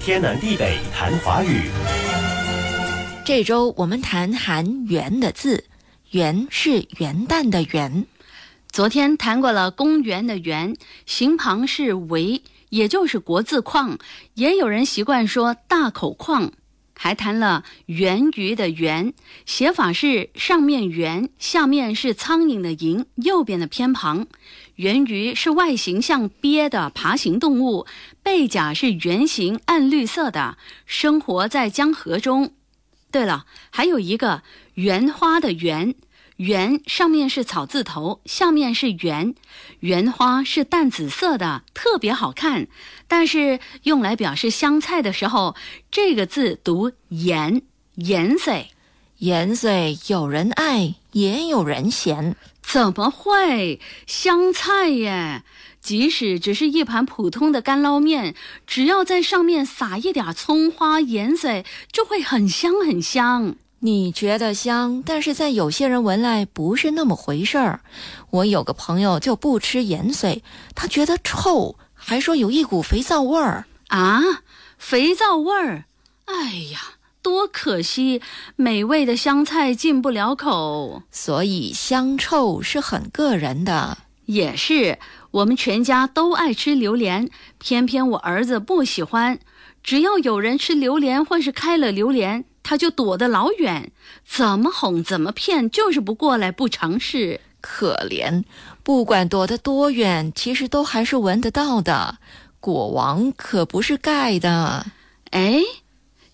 天南地北谈华语。这周我们谈含“元”的字，“元”是元旦的“元”。昨天谈过了公园的“园”，形旁是“围”，也就是国字框。也有人习惯说大口框。还谈了圆鱼的圆，写法是上面圆，下面是苍蝇的蝇，右边的偏旁。圆鱼是外形像鳖的爬行动物，背甲是圆形暗绿色的，生活在江河中。对了，还有一个圆花的圆。圆上面是草字头，下面是圆，圆花是淡紫色的，特别好看。但是用来表示香菜的时候，这个字读盐，盐水，盐水有人爱，也有人嫌。怎么会香菜耶？即使只是一盘普通的干捞面，只要在上面撒一点葱花，盐水就会很香很香。你觉得香，但是在有些人闻来不是那么回事儿。我有个朋友就不吃盐水，他觉得臭，还说有一股肥皂味儿啊，肥皂味儿。哎呀，多可惜，美味的香菜进不了口。所以香臭是很个人的。也是，我们全家都爱吃榴莲，偏偏我儿子不喜欢。只要有人吃榴莲或是开了榴莲。他就躲得老远，怎么哄怎么骗，就是不过来，不尝试。可怜，不管躲得多远，其实都还是闻得到的。果王可不是盖的。哎，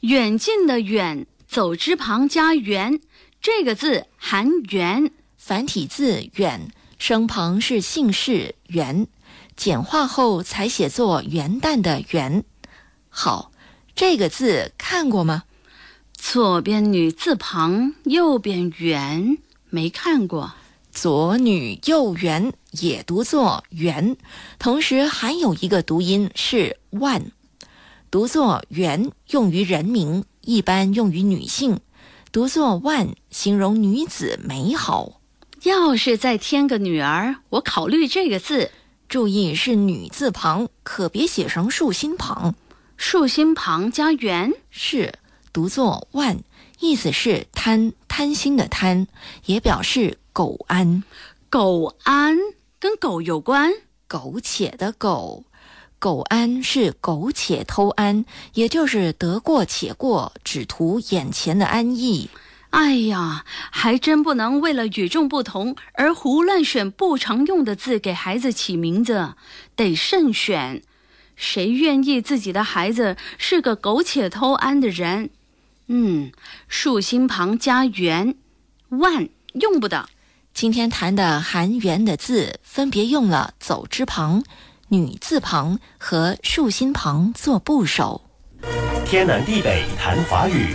远近的远，走之旁加圆，这个字含圆，繁体字远，声旁是姓氏元，简化后才写作元旦的元。好，这个字看过吗？左边女字旁，右边圆，没看过。左女右圆也读作圆，同时还有一个读音是万，读作圆用于人名，一般用于女性；读作万形容女子美好。要是再添个女儿，我考虑这个字。注意是女字旁，可别写成竖心旁。竖心旁加圆是。读作万，意思是贪贪心的贪，也表示苟安。苟安跟狗有关，苟且的苟，苟安是苟且偷安，也就是得过且过，只图眼前的安逸。哎呀，还真不能为了与众不同而胡乱选不常用的字给孩子起名字，得慎选。谁愿意自己的孩子是个苟且偷安的人？嗯，竖心旁加圆，万用不得。今天谈的含元的字，分别用了走之旁、女字旁和竖心旁做部首。天南地北谈华语。